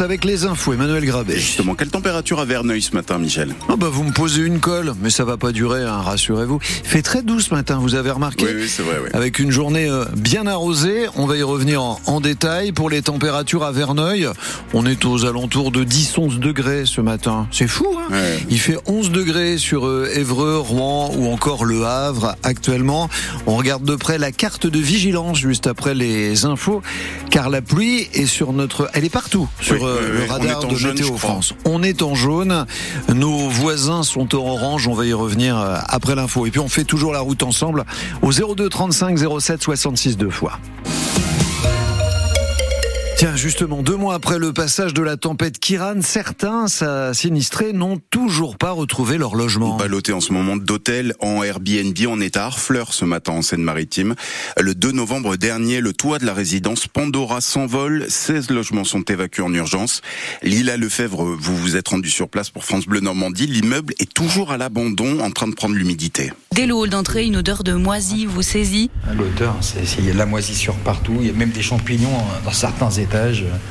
avec les infos. Emmanuel Grabet. Justement, quelle température à Verneuil ce matin, Michel? Oh bah Vous me posez une colle, mais ça va pas durer, hein, rassurez-vous. Il fait très doux ce matin, vous avez remarqué? Oui, oui c'est vrai. Oui. Avec une journée euh, bien arrosée, on va y revenir en, détail. Pour les températures à Verneuil, on est aux alentours de 10-11 degrés ce matin. C'est fou, hein? Il fait 11 degrés sur euh, Évreux, Rouen ou encore Le Havre actuellement. On regarde de près la carte de vigilance juste après les infos, car la pluie est sur notre... Elle est partout sur euh, le radar de Météo France. On est en jaune, nos voisins sont au orange, on va y revenir euh, après l'info. Et puis on fait toujours la route ensemble au 02 35 07 66 deux fois. Tiens, justement, deux mois après le passage de la tempête Kiran, certains sinistrés n'ont toujours pas retrouvé leur logement. Baloté en ce moment d'hôtel en Airbnb. On est à Harfleur ce matin en Seine-Maritime. Le 2 novembre dernier, le toit de la résidence Pandora s'envole. 16 logements sont évacués en urgence. Lila Lefebvre, vous vous êtes rendu sur place pour France Bleu Normandie. L'immeuble est toujours à l'abandon, en train de prendre l'humidité. Dès le hall d'entrée, une odeur de moisi vous saisit? L'odeur, c'est il y a de la moisissure partout. Il y a même des champignons dans certains états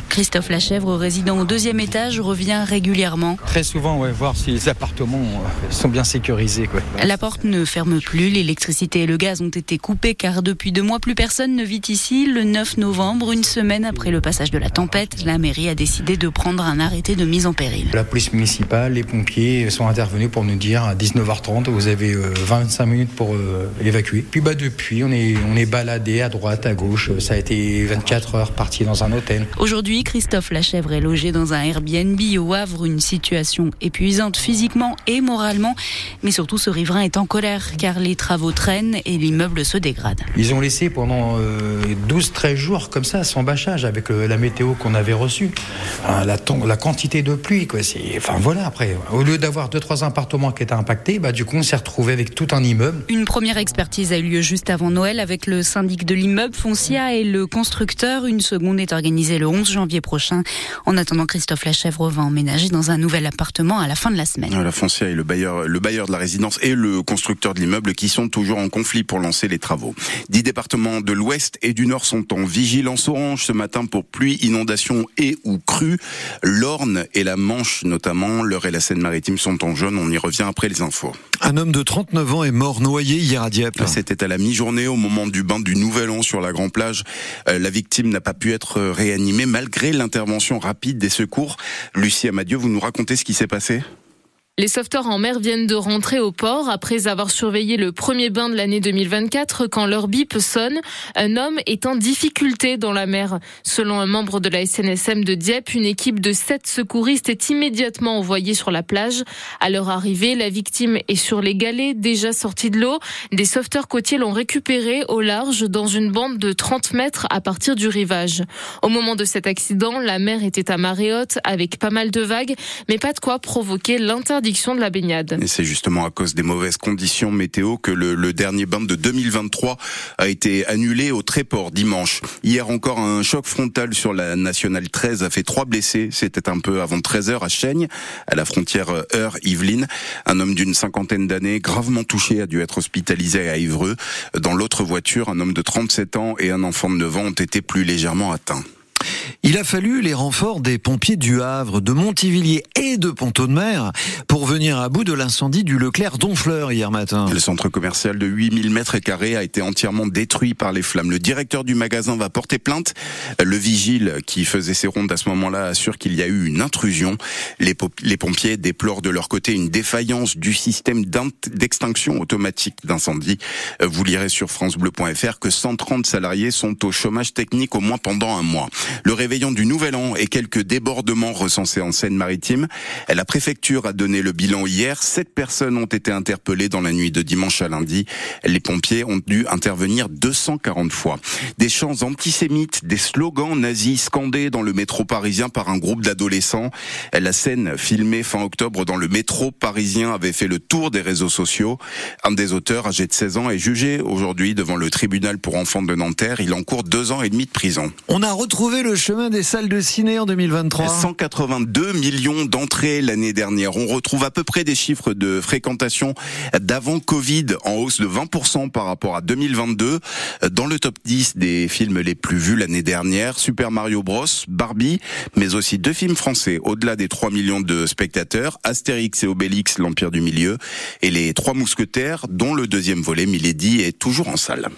Christophe Lachèvre, résident au deuxième étage, revient régulièrement. Très souvent, ouais, voir si les appartements euh, sont bien sécurisés. Quoi. La porte ne ferme plus, l'électricité et le gaz ont été coupés car depuis deux mois, plus personne ne vit ici. Le 9 novembre, une semaine après le passage de la tempête, la mairie a décidé de prendre un arrêté de mise en péril. La police municipale, les pompiers sont intervenus pour nous dire à 19h30, vous avez 25 euh, minutes pour euh, évacuer. Puis bah, depuis, on est, on est baladé à droite, à gauche. Ça a été 24 heures parti dans un Aujourd'hui, Christophe Lachèvre est logé dans un Airbnb au Havre, une situation épuisante physiquement et moralement. Mais surtout, ce riverain est en colère car les travaux traînent et l'immeuble se dégrade. Ils ont laissé pendant 12-13 euh, jours comme ça, sans bâchage, avec la météo qu'on avait reçue. la, la, quantité de pluie, quoi. Enfin voilà, après, au lieu d'avoir 2-3 appartements qui étaient impactés, bah, du coup, on s'est retrouvé avec tout un immeuble. Une première expertise a eu lieu juste avant Noël avec le syndic de l'immeuble, Foncia, et le constructeur. Une seconde est organisée le 11 janvier prochain. En attendant, Christophe Lachèvre va emménager dans un nouvel appartement à la fin de la semaine. La foncière et le bailleur, le bailleur de la résidence et le constructeur de l'immeuble qui sont toujours en conflit pour lancer les travaux. Dix départements de l'Ouest et du Nord sont en vigilance orange ce matin pour pluie, inondation et ou crue. L'Orne et la Manche notamment, l'Eure et la Seine-Maritime sont en jaune. On y revient après les infos. Un homme de 39 ans est mort noyé hier à Dieppe. C'était à la mi-journée au moment du bain du Nouvel An sur la Grand Plage. Euh, la victime n'a pas pu être réanimée malgré l'intervention rapide des secours. Lucie Amadieu, vous nous racontez ce qui s'est passé? Les sauveteurs en mer viennent de rentrer au port après avoir surveillé le premier bain de l'année 2024 quand leur bip sonne. Un homme est en difficulté dans la mer. Selon un membre de la SNSM de Dieppe, une équipe de sept secouristes est immédiatement envoyée sur la plage. À leur arrivée, la victime est sur les galets déjà sortis de l'eau. Des sauveteurs côtiers l'ont récupéré au large dans une bande de 30 mètres à partir du rivage. Au moment de cet accident, la mer était à marée haute avec pas mal de vagues, mais pas de quoi provoquer l'interdiction Et c'est justement à cause des mauvaises conditions météo que le, dernier bain de 2023 a été annulé au Tréport dimanche. Hier encore, un choc frontal sur la nationale 13 a fait trois blessés. C'était un peu avant 13 h à Chaigne, à la frontière Eure-Yvelines. Un homme d'une cinquantaine d'années, gravement touché, a dû être hospitalisé à Ivreux. Dans l'autre voiture, un homme de 37 ans et un enfant de 9 ans ont été plus légèrement atteints. Il a fallu les renforts des pompiers du Havre, de Montivilliers et de Ponto de Mer pour venir à bout de l'incendie du Leclerc d'Onfleur hier matin. Le centre commercial de 8000 mètres carrés a été entièrement détruit par les flammes. Le directeur du magasin va porter plainte. Le vigile qui faisait ses rondes à ce moment-là assure qu'il y a eu une intrusion. Les, pompiers déplorent de leur côté une défaillance du système d'extinction automatique d'incendie. Vous lirez sur francebleu.fr que 130 salariés sont au chômage technique au moins pendant un mois. Réveillon du Nouvel An et quelques débordements recensés en Seine-Maritime. La préfecture a donné le bilan hier. Sept personnes ont été interpellées dans la nuit de dimanche à lundi. Les pompiers ont dû intervenir 240 fois. Des chants antisémites, des slogans nazis scandés dans le métro parisien par un groupe d'adolescents. La scène filmée fin octobre dans le métro parisien avait fait le tour des réseaux sociaux. Un des auteurs, âgé de 16 ans, est jugé aujourd'hui devant le tribunal pour enfants de Nanterre. Il encourt deux ans et demi de prison. On a retrouvé le chemin des salles de ciné en 2023 182 millions d'entrées l'année dernière. On retrouve à peu près des chiffres de fréquentation d'avant Covid en hausse de 20% par rapport à 2022. Dans le top 10 des films les plus vus l'année dernière, Super Mario Bros, Barbie, mais aussi deux films français au-delà des 3 millions de spectateurs, Astérix et Obélix, l'Empire du Milieu, et les Trois Mousquetaires, dont le deuxième volet, Milady, est toujours en salle.